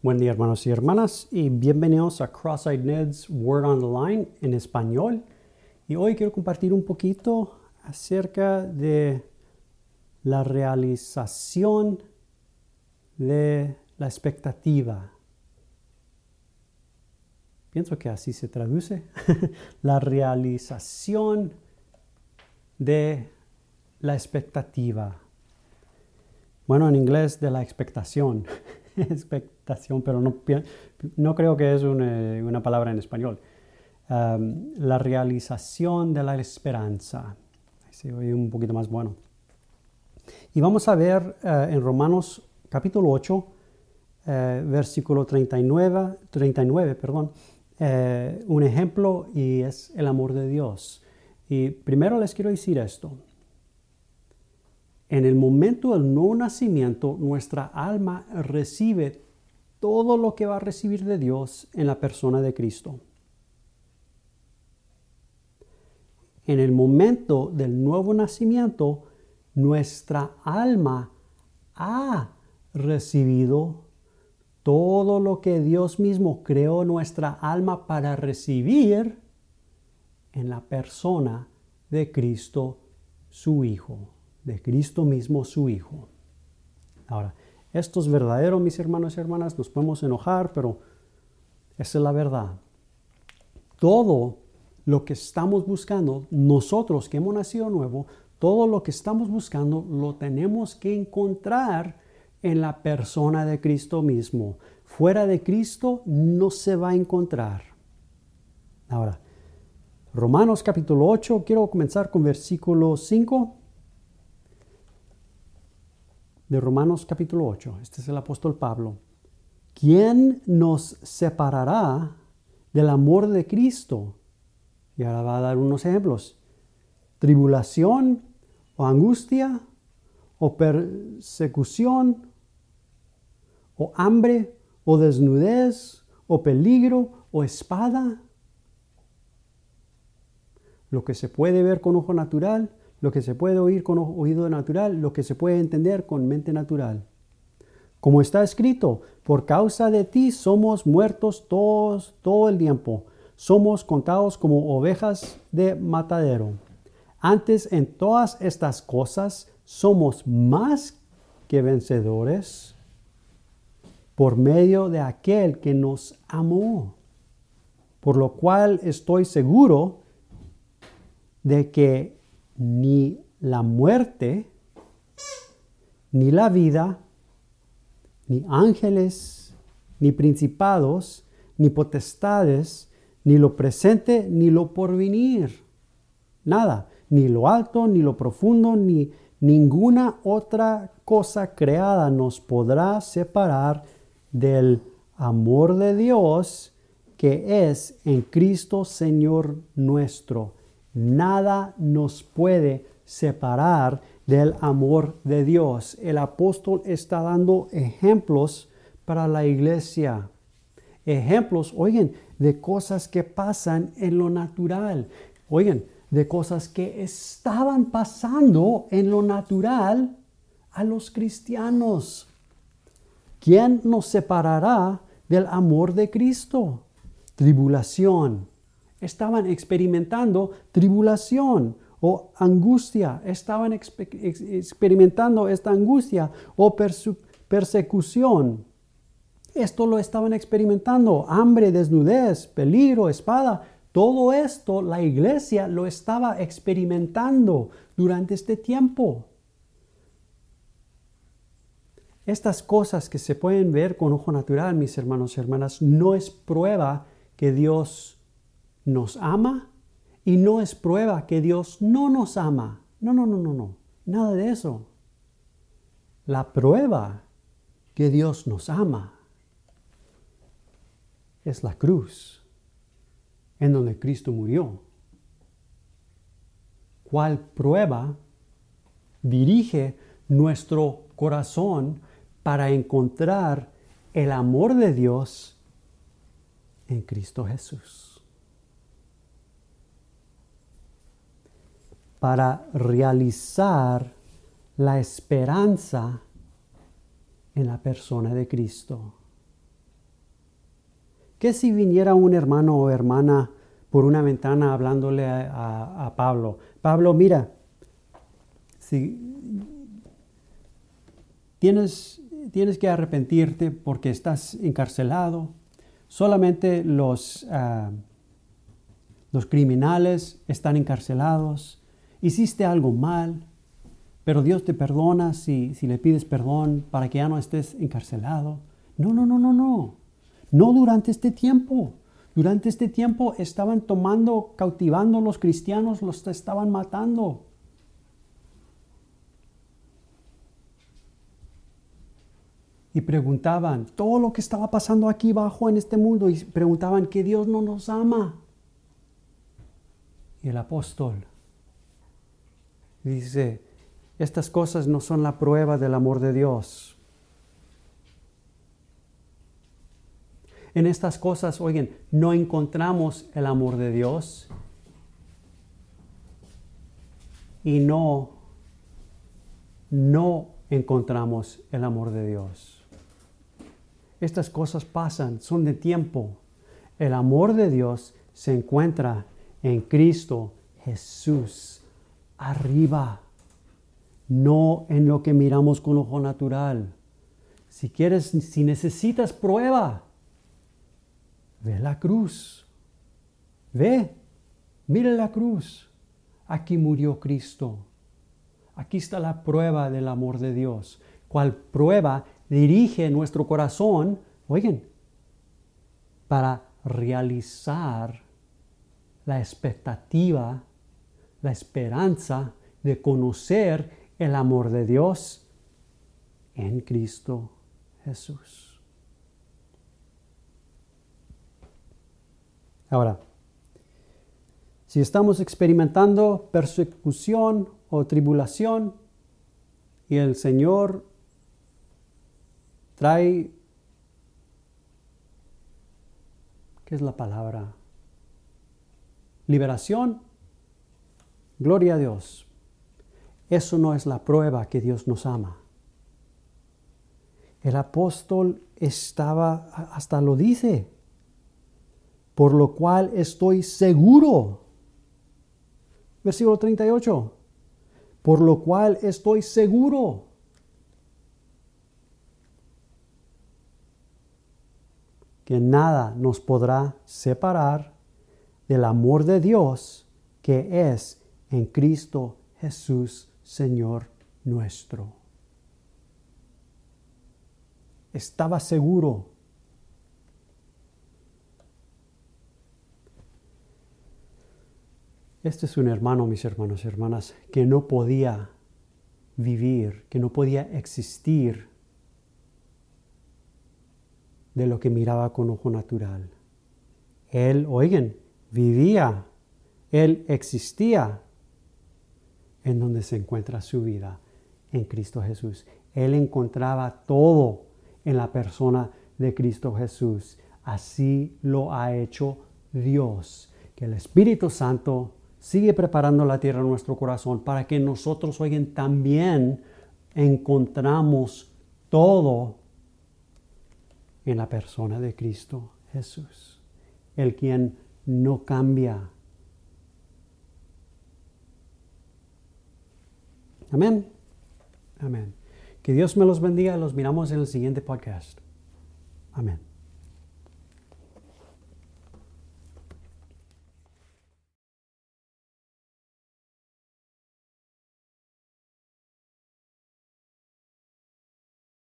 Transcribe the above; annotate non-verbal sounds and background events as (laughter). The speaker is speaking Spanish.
Buen día hermanos y hermanas y bienvenidos a Cross-Eyed Ned's Word on the Line en español. Y hoy quiero compartir un poquito acerca de la realización de la expectativa. Pienso que así se traduce. (laughs) la realización de la expectativa. Bueno, en inglés de la expectación. (laughs) (laughs) expectación, pero no, no creo que es una, palabra en español. la realización de la esperanza. Se oye un poquito más bueno. Y vamos a ver eh, en Romanos capítulo 8, eh, versículo 39, 39 perdón, eh, un ejemplo y es el amor de Dios. Y primero les quiero decir esto. En el momento del nuevo nacimiento, nuestra alma recibe todo lo que va a recibir de Dios en la persona de Cristo. En el momento del nuevo nacimiento, nuestra alma ha recibido todo lo que Dios mismo creó nuestra alma para recibir en la persona de Cristo, su Hijo de Cristo mismo su Hijo. Ahora, esto es verdadero, mis hermanos y hermanas, nos podemos enojar, pero esa es la verdad. Todo lo que estamos buscando, nosotros que hemos nacido nuevo, todo lo que estamos buscando lo tenemos que encontrar en la persona de Cristo mismo. Fuera de Cristo no se va a encontrar. Ahora, Romanos capítulo 8, quiero comenzar con versículo 5 de Romanos capítulo 8. Este es el apóstol Pablo. ¿Quién nos separará del amor de Cristo? Y ahora va a dar unos ejemplos. Tribulación o angustia o persecución o hambre o desnudez o peligro o espada. Lo que se puede ver con ojo natural lo que se puede oír con oído natural, lo que se puede entender con mente natural. Como está escrito, por causa de ti somos muertos todos todo el tiempo, somos contados como ovejas de matadero. Antes en todas estas cosas somos más que vencedores por medio de aquel que nos amó. Por lo cual estoy seguro de que ni la muerte, ni la vida, ni ángeles, ni principados, ni potestades, ni lo presente, ni lo porvenir. Nada, ni lo alto, ni lo profundo, ni ninguna otra cosa creada nos podrá separar del amor de Dios que es en Cristo Señor nuestro. Nada nos puede separar del amor de Dios. El apóstol está dando ejemplos para la iglesia. Ejemplos, oigan, de cosas que pasan en lo natural. Oigan, de cosas que estaban pasando en lo natural a los cristianos. ¿Quién nos separará del amor de Cristo? Tribulación, estaban experimentando tribulación o angustia, estaban experimentando esta angustia o persecución. Esto lo estaban experimentando, hambre, desnudez, peligro, espada. Todo esto la iglesia lo estaba experimentando durante este tiempo. Estas cosas que se pueden ver con ojo natural, mis hermanos y hermanas, no es prueba que Dios nos ama y no es prueba que Dios no nos ama. No, no, no, no, no. Nada de eso. La prueba que Dios nos ama es la cruz en donde Cristo murió. ¿Cuál prueba dirige nuestro corazón para encontrar el amor de Dios en Cristo Jesús? Para realizar la esperanza en la persona de Cristo. ¿Qué si viniera un hermano o hermana por una ventana hablándole a, Pablo? Pablo, mira, si tienes, tienes que arrepentirte porque estás encarcelado, solamente los, ah, los criminales están encarcelados, hiciste algo mal, pero Dios te perdona si, si le pides perdón para que ya no estés encarcelado. No, no, no, no, no. No durante este tiempo. Durante este tiempo estaban tomando, cautivando a los cristianos, los estaban matando. Y preguntaban todo lo que estaba pasando aquí abajo en este mundo y preguntaban que Dios no nos ama. Y el apóstol dice, estas cosas no son la prueba del amor de Dios. En estas cosas, oigan, no encontramos el amor de Dios y no, no encontramos el amor de Dios. Estas cosas pasan, son de tiempo. El amor de Dios se encuentra en Cristo Jesús, arriba, no en lo que miramos con ojo natural. Si quieres, si necesitas prueba, Ve la cruz. Ve, mire la cruz. Aquí murió Cristo. Aquí está la prueba del amor de Dios. Cual prueba dirige nuestro corazón, oigan, para realizar la expectativa, la esperanza de conocer el amor de Dios en Cristo Jesús. Ahora, si estamos experimentando persecución o tribulación y el Señor trae, ¿qué es la palabra? Liberación, gloria a Dios. Eso no es la prueba que Dios nos ama. El apóstol estaba, hasta lo dice, por lo cual estoy seguro. Versículo 38. Por lo cual estoy seguro. que nada nos podrá separar del amor de Dios que es en Cristo Jesús, Señor nuestro. Estaba seguro Este es un hermano, mis hermanos y hermanas, que no podía vivir, que no podía existir de lo que miraba con ojo natural. Él, oigan, vivía, él existía en donde se encuentra su vida, en Cristo Jesús. Él encontraba todo en la persona de Cristo Jesús. Así lo ha hecho Dios. Que el Espíritu Santo sigue preparando la tierra en nuestro corazón para que nosotros, oigan, también encontramos todo en la persona de Cristo Jesús, el quien no cambia. Amén. Amén. Que Dios me los bendiga. Los miramos en el siguiente podcast. Amén.